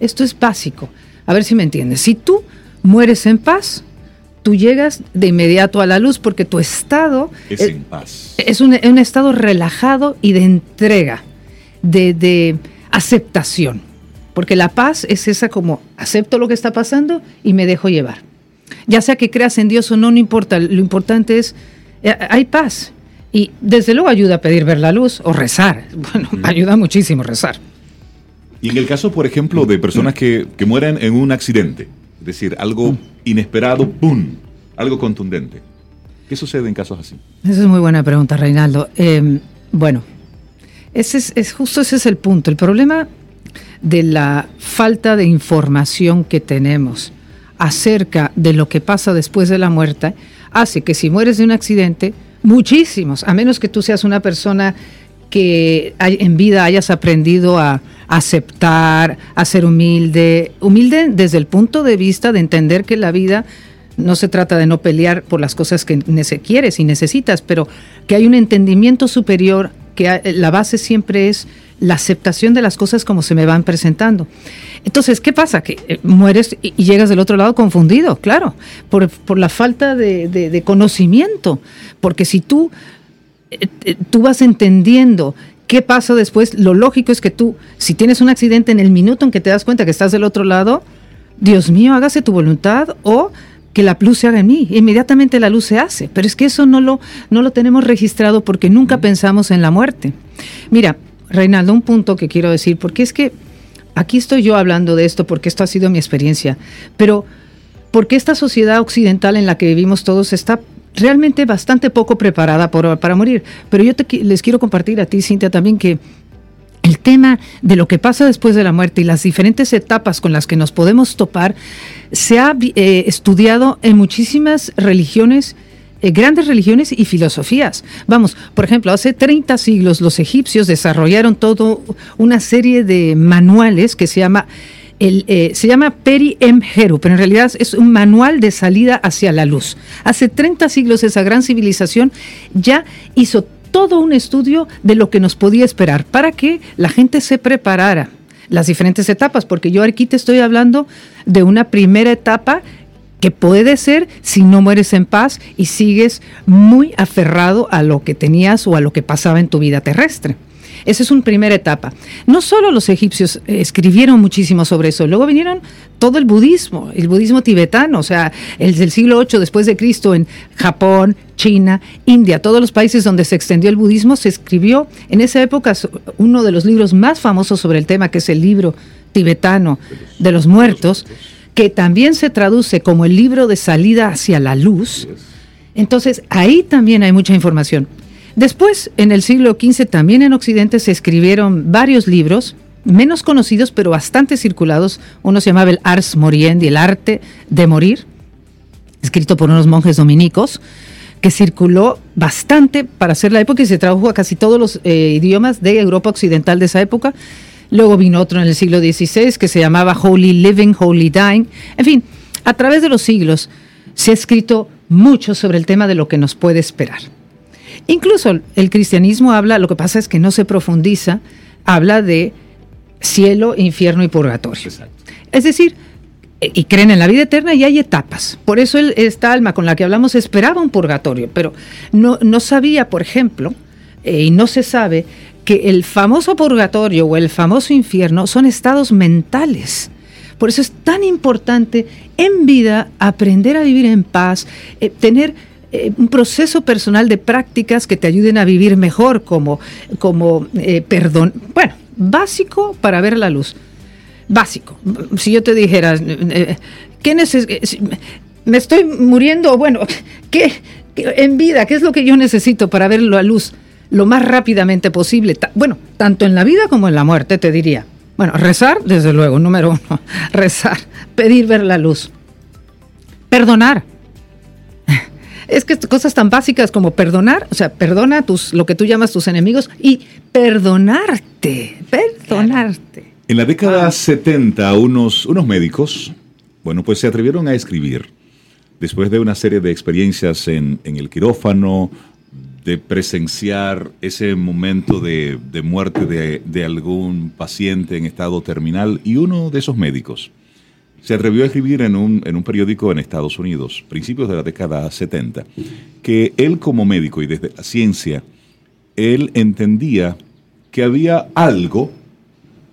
Esto es básico. A ver si me entiendes. Si tú mueres en paz, tú llegas de inmediato a la luz porque tu estado Es en paz. es un, un estado relajado y de entrega, de, de aceptación. Porque la paz es esa como acepto lo que está pasando y me dejo llevar. Ya sea que creas en Dios o no, no importa. Lo importante es, eh, hay paz. Y desde luego ayuda a pedir ver la luz o rezar. Bueno, ayuda muchísimo rezar. Y en el caso, por ejemplo, de personas que, que mueren en un accidente, es decir, algo inesperado, ¡pum! Algo contundente. ¿Qué sucede en casos así? Esa es muy buena pregunta, Reinaldo. Eh, bueno, ese es, es- justo ese es el punto. El problema de la falta de información que tenemos acerca de lo que pasa después de la muerte hace que si mueres de un accidente, muchísimos, a menos que tú seas una persona que en vida hayas aprendido a aceptar, a ser humilde, humilde desde el punto de vista de entender que la vida no se trata de no pelear por las cosas que quieres y necesitas, pero que hay un entendimiento superior, que la base siempre es la aceptación de las cosas como se me van presentando. Entonces, ¿qué pasa? Que eh, mueres y, y llegas del otro lado confundido, claro, por, por la falta de, de- de conocimiento. Porque si tú, eh, eh, tú vas entendiendo qué pasa después, lo lógico es que tú, si tienes un accidente en el minuto en que te das cuenta que estás del otro lado, Dios mío, hágase tu voluntad o que la luz se haga en mí. Inmediatamente la luz se hace. Pero es que eso no lo, no lo tenemos registrado porque nunca pensamos en la muerte. Mira, Reinaldo, un punto que quiero decir, porque es que aquí estoy yo hablando de esto porque esto ha sido mi experiencia, pero porque esta sociedad occidental en la que vivimos todos está realmente bastante poco preparada por- para morir. Pero yo te les quiero compartir a ti, Cintia, también que el tema de lo que pasa después de la muerte y las diferentes etapas con las que nos podemos topar se ha eh, estudiado en muchísimas religiones, eh, grandes religiones y filosofías. Vamos, por ejemplo, hace 30 siglos los egipcios desarrollaron todo una serie de manuales que se llama el, eh, se llama Peri Em Heru, pero en realidad es un manual de salida hacia la luz. Hace 30 siglos esa gran civilización ya hizo todo un estudio de lo que nos podía esperar para que la gente se preparara las diferentes etapas, porque yo aquí te estoy hablando de una primera etapa que puede ser si no mueres en paz y sigues muy aferrado a lo que tenías o a lo que pasaba en tu vida terrestre. Esa es una primera etapa. No solo los egipcios eh, escribieron muchísimo sobre eso, luego vinieron todo el budismo, el budismo tibetano, o sea, el del siglo VIII después de Cristo en Japón, China, India, todos los países donde se extendió el budismo, se escribió en esa época uno de los libros más famosos sobre el tema, que es el libro tibetano de los muertos, que también se traduce como el libro de salida hacia la luz. Entonces, ahí también hay mucha información. Después, en el siglo XV, también en Occidente se escribieron varios libros, menos conocidos, pero bastante circulados. Uno se llamaba el Ars Moriendi, el arte de morir, escrito por unos monjes dominicos, que circuló bastante para hacer la época y se tradujo a casi todos los eh, idiomas de Europa Occidental de esa época. Luego vino otro en el siglo XVI que se llamaba Holy Living, Holy Dying. En fin, a través de los siglos se ha escrito mucho sobre el tema de lo que nos puede esperar. Incluso el cristianismo habla, lo que pasa es que no se profundiza, habla de cielo, infierno y purgatorio. Es decir, eh, y creen en la vida eterna y hay etapas. Por eso esta alma con la que hablamos esperaba un purgatorio, pero no, no sabía, por ejemplo, eh, y no se sabe, que el famoso purgatorio o el famoso infierno son estados mentales. Por eso es tan importante en vida aprender a vivir en paz, eh, tener eh, un proceso personal de prácticas que te ayuden a vivir mejor, como, como eh, perdón, bueno, básico para ver la luz. Básico. Si yo te dijera, ¿qué neces me estoy muriendo, bueno, ¿qué, qué- en vida, qué es lo que yo necesito para ver la luz lo más rápidamente posible? Bueno, tanto en la vida como en la muerte, te diría. Bueno, rezar, desde luego, número uno, rezar, pedir ver la luz. Perdonar. Es que cosas tan básicas como perdonar, o sea, perdona tus, lo que tú llamas tus enemigos y perdonarte, perdonarte. En la década 70, unos, unos médicos, bueno, pues se atrevieron a escribir, después de una serie de experiencias en, en el quirófano, de presenciar ese momento de, muerte de, algún paciente en estado terminal y uno de esos médicos se atrevió a escribir en un, en un periódico en Estados Unidos, principios de la década 70, que él como médico y desde la ciencia, él entendía que había algo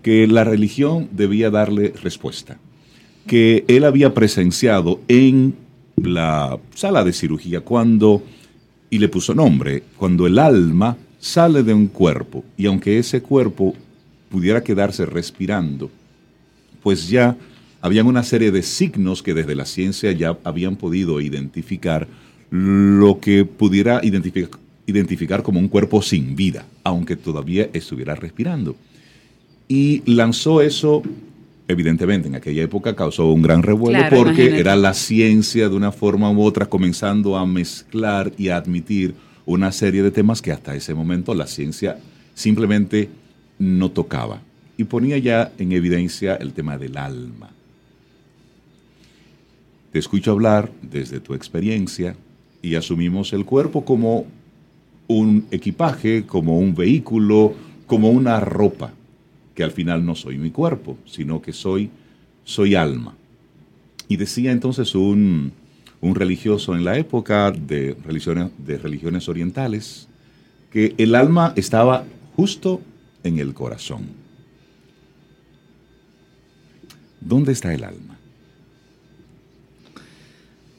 que la religión debía darle respuesta, que él había presenciado en la sala de cirugía cuando y le puso nombre, cuando el alma sale de un cuerpo y aunque ese cuerpo pudiera quedarse respirando, pues ya habían una serie de signos que desde la ciencia ya habían podido identificar lo que pudiera identificar, identificar como un cuerpo sin vida, aunque todavía estuviera respirando. Y lanzó eso evidentemente en aquella época causó un gran revuelo porque era la ciencia de una forma u otra comenzando a mezclar y a admitir una serie de temas que hasta ese momento la ciencia simplemente no tocaba. Y ponía ya en evidencia el tema del alma. Te escucho hablar desde tu experiencia y asumimos el cuerpo como un equipaje, como un vehículo, como una ropa que al final no soy mi cuerpo, sino que soy, soy alma. Y decía entonces un, religioso en la época de religiones, de religiones orientales que el alma estaba justo en el corazón. ¿Dónde está el alma?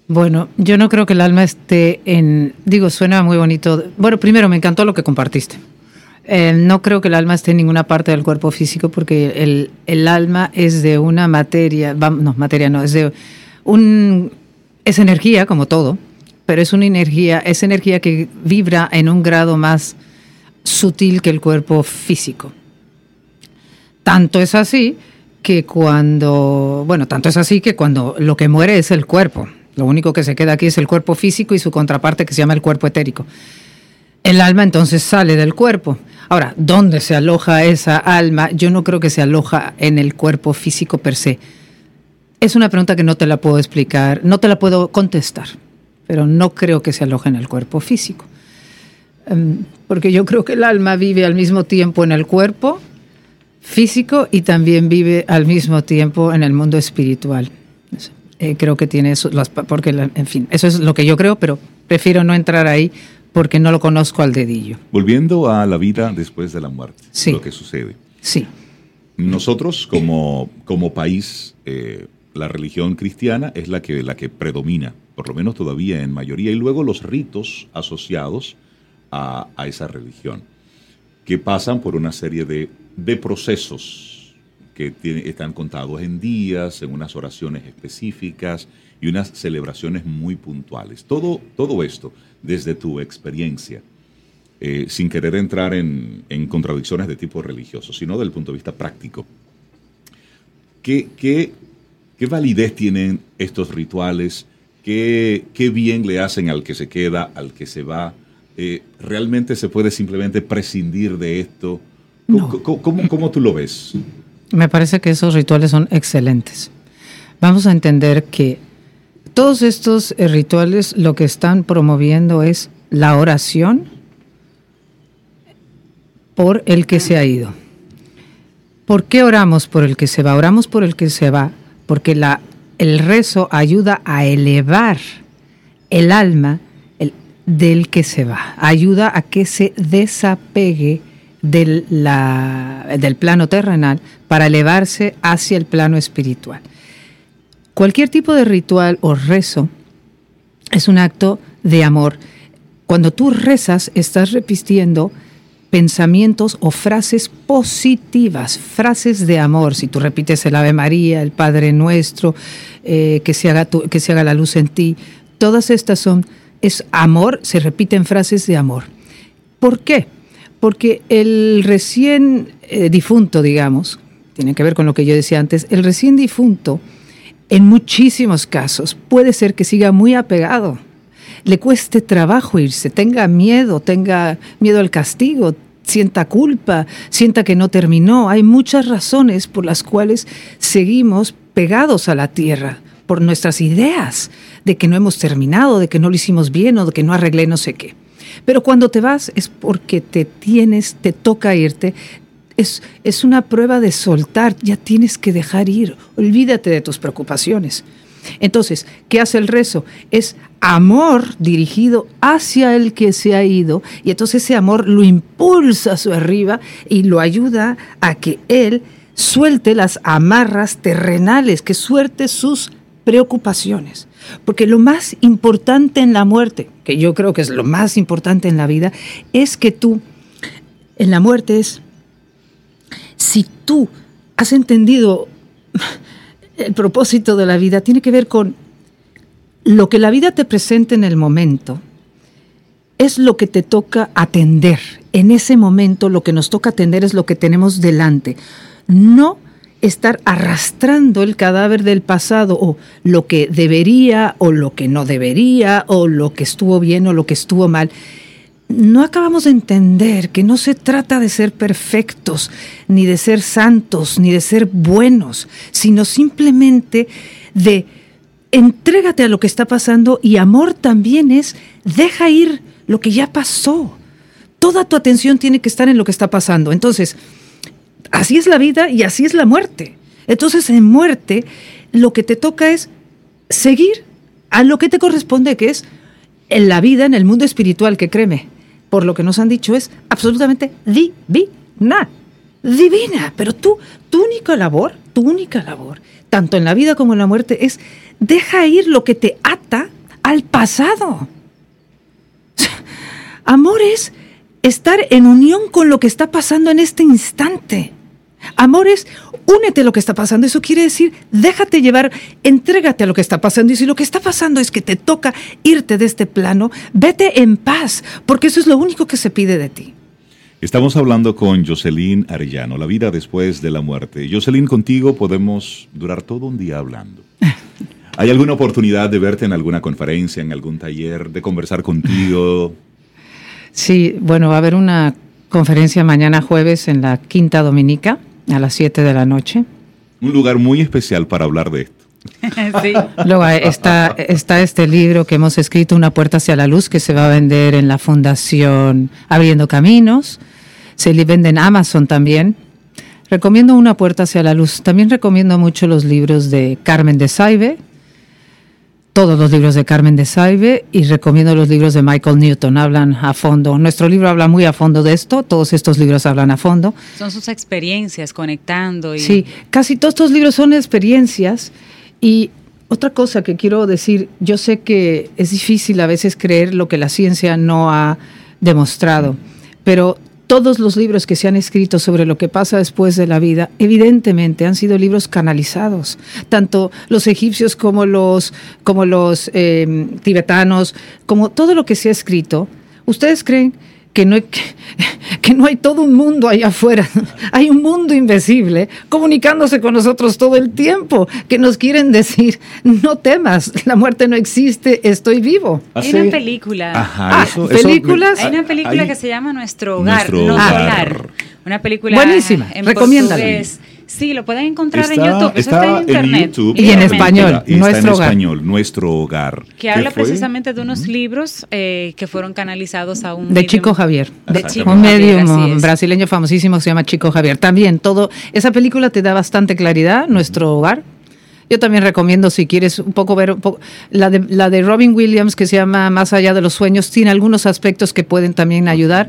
Bueno, yo no creo que el alma esté en, digo, suena muy bonito. Bueno, primero me encantó lo que compartiste. Eh, no creo que el alma esté en ninguna parte del cuerpo físico porque el, alma es de una materia, no, materia no, es de un, es energía como todo, pero es una energía, es energía que vibra en un grado más sutil que el cuerpo físico. Tanto es así que cuando, bueno, tanto es así que cuando lo que muere es el cuerpo, lo único que se queda aquí es el cuerpo físico y su contraparte que se llama el cuerpo etérico. El alma entonces sale del cuerpo. Ahora, ¿dónde se aloja esa alma? Yo no creo que se aloja en el cuerpo físico per se. Es una pregunta que no te la puedo explicar, no te la puedo contestar, pero no creo que se aloje en el cuerpo físico. Em, porque yo creo que el alma vive al mismo tiempo en el cuerpo físico y también vive al mismo tiempo en el mundo espiritual. Eh, creo que tiene eso, porque, en fin, eso es lo que yo creo, pero prefiero no entrar ahí porque no lo conozco al dedillo. Volviendo a la vida después de la muerte, lo que sucede. Sí. Nosotros como, como país, eh, la religión cristiana es la que, la que predomina, por lo menos todavía en mayoría, y luego los ritos asociados a, esa religión, que pasan por una serie de, de procesos que están contados en días, en unas oraciones específicas y unas celebraciones muy puntuales. Todo, todo esto desde tu experiencia, eh, sin querer entrar en, contradicciones de tipo religioso, sino desde el punto de vista práctico. ¿Qué, qué, validez tienen estos rituales? ¿Qué, bien le hacen al que se queda, al que se va? Eh, ¿Realmente se puede simplemente prescindir de esto? ¿Cómo, tú lo ves? Me parece que esos rituales son excelentes. Vamos a entender que todos estos eh, rituales lo que están promoviendo es la oración por el que se ha ido. ¿Por qué oramos por el que se va? Oramos por el que se va porque la, el rezo ayuda a elevar el alma del que se va, ayuda a que se desapegue del, del plano terrenal para elevarse hacia el plano espiritual. Cualquier tipo de ritual o rezo es un acto de amor. Cuando tú rezas, estás repitiendo pensamientos o frases positivas, frases de amor. Si tú repites el Ave María, el Padre Nuestro, eh, que, se haga que se haga la luz en ti, todas estas son, es amor, se repiten frases de amor. ¿Por qué? Porque el recién eh, difunto, digamos, tiene que ver con lo que yo decía antes, el recién difunto, en muchísimos casos puede ser que siga muy apegado, le cueste trabajo irse, tenga miedo, tenga miedo al castigo, sienta culpa, sienta que no terminó. Hay muchas razones por las cuales seguimos pegados a la tierra, por nuestras ideas de que no hemos terminado, de que no lo hicimos bien o de que no arreglé no sé qué. Pero cuando te vas es porque te tienes, te toca irte. Es, es una prueba de soltar, ya tienes que dejar ir, olvídate de tus preocupaciones. Entonces, ¿qué hace el rezo? Es amor dirigido hacia el que se ha ido y entonces ese amor lo impulsa hacia arriba y lo ayuda a que él suelte las amarras terrenales, que suelte sus preocupaciones. Porque lo más importante en la muerte, que yo creo que es lo más importante en la vida, es que tú, en la muerte es, si tú has entendido el propósito de la vida, tiene que ver con lo que la vida te presenta en el momento, es lo que te toca atender. En ese momento lo que nos toca atender es lo que tenemos delante. No estar arrastrando el cadáver del pasado o lo que debería o lo que no debería o lo que estuvo bien o lo que estuvo mal. No acabamos de entender que no se trata de ser perfectos, ni de ser santos, ni de ser buenos, sino simplemente de entrégate a lo que está pasando y amor también es deja ir lo que ya pasó. Toda tu atención tiene que estar en lo que está pasando. Entonces, así es la vida y así es la muerte. Entonces, en muerte, lo que te toca es seguir a lo que te corresponde, que es en la vida, en el mundo espiritual, que créeme, por lo que nos han dicho, es absolutamente divina. Divina. Pero tú, tu única labor, tu única labor, tanto en la vida como en la muerte, es deja ir lo que te ata al pasado. Amor es estar en unión con lo que está pasando en este instante. Amor es únete a lo que está pasando. Eso quiere decir, déjate llevar, entrégate a lo que está pasando. Y si lo que está pasando es que te toca irte de este plano, vete en paz, porque eso es lo único que se pide de ti. Estamos hablando con Jocelyn Arellano, la vida después de la muerte. Jocelyn, contigo podemos durar todo un día hablando. ¿Hay alguna oportunidad de verte en alguna conferencia, en algún taller, de conversar contigo? Sí, bueno, va a haber una conferencia mañana jueves en la Quinta Dominica a las 7 de la noche. Un lugar muy especial para hablar de esto. sí. Luego está, está este libro que hemos escrito, Una puerta hacia la luz, que se va a vender en la Fundación Abriendo Caminos. Se vende en Amazon también. Recomiendo Una puerta hacia la luz. También recomiendo mucho los libros de Carmen de Saibe, todos los libros de Carmen de Saibe y recomiendo los libros de Michael Newton. Hablan a fondo. Nuestro libro habla muy a fondo de esto. Todos estos libros hablan a fondo. Son sus experiencias conectando. Y... Sí, casi todos estos libros son experiencias. Y otra cosa que quiero decir, yo sé que es difícil a veces creer lo que la ciencia no ha demostrado, pero todos los libros que se han escrito sobre lo que pasa después de la vida, evidentemente han sido libros canalizados. Tanto los egipcios como los, como los eh, tibetanos, como todo lo que se ha escrito. ¿Ustedes creen que no, hay, que, no hay todo un mundo allá afuera, hay un mundo invisible comunicándose con nosotros todo el tiempo, que nos quieren decir, no temas, la muerte no existe, estoy vivo. Hay una película. Ah, películas. hay una película que se llama Nuestro Hogar, no Hogar. Una película buenísima, en recomiéndala. Sí, lo pueden encontrar en YouTube. está, en internet. y en español. Y nuestro en hogar. español, nuestro hogar. Que habla precisamente de unos libros eh, que fueron canalizados a un. De Chico Javier. De Chico un medium brasileño famosísimo que se llama Chico Javier. También todo. Esa película te da bastante claridad, nuestro hogar. Yo también recomiendo, si quieres un poco ver un poco, la de, la de Robin Williams, que se llama Más allá de los sueños, tiene algunos aspectos que pueden también ayudar.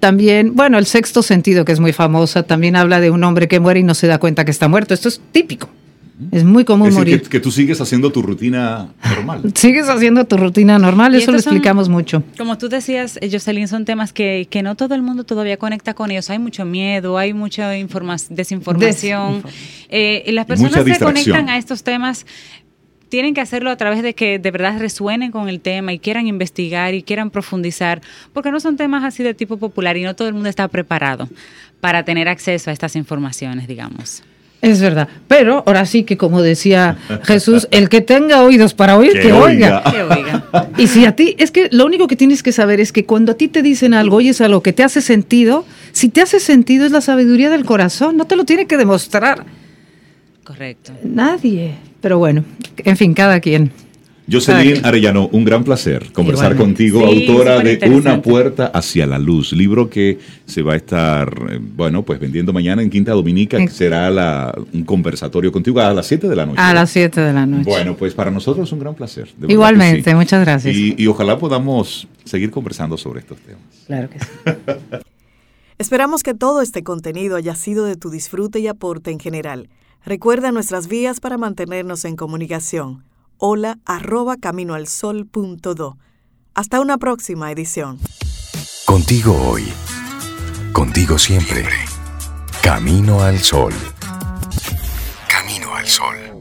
También, bueno, El sexto sentido, que es muy famosa, también habla de un hombre que muere y no se da cuenta que está muerto. Esto es típico. Es muy común morir. Que, tú sigues haciendo tu rutina normal. sigues haciendo tu rutina normal, eso lo explicamos mucho. Como tú decías, eh, Jocelyn, son temas que, que, no todo el mundo todavía conecta con ellos. Hay mucho miedo, hay mucha desinformación. Eh, y las personas que conectan a estos temas tienen que hacerlo a través de que de verdad resuenen con el tema y quieran investigar y quieran profundizar, porque no son temas así de tipo popular y no todo el mundo está preparado para tener acceso a estas informaciones, digamos. Es verdad, pero ahora sí que como decía Jesús, el que tenga oídos para oír, que, oiga. Y si a ti, es que lo único que tienes que saber es que cuando a ti te dicen algo, oyes algo que te hace sentido, si te hace sentido es la sabiduría del corazón, no te lo tiene que demostrar. Correcto. Nadie. Pero bueno, en fin, cada quien. Jocelyn Arellano, un gran placer conversar Igualmente. contigo, Sí, autora de. Una puerta hacia la luz, libro que se va a estar, eh, bueno, pues vendiendo mañana en Quinta Dominica, que será la- un conversatorio contigo a las 7 de la noche. A las 7 de la noche. Bueno, pues para nosotros es un gran placer. de Igualmente, sí. muchas gracias. Y, y ojalá podamos seguir conversando sobre estos temas. Claro que sí. Esperamos que todo este contenido haya sido de tu disfrute y aporte en general. Recuerda nuestras vías para mantenernos en comunicación hola arroba caminoalsol.do. Hasta una próxima edición. Contigo hoy. Contigo siempre. Camino al sol. Camino al sol.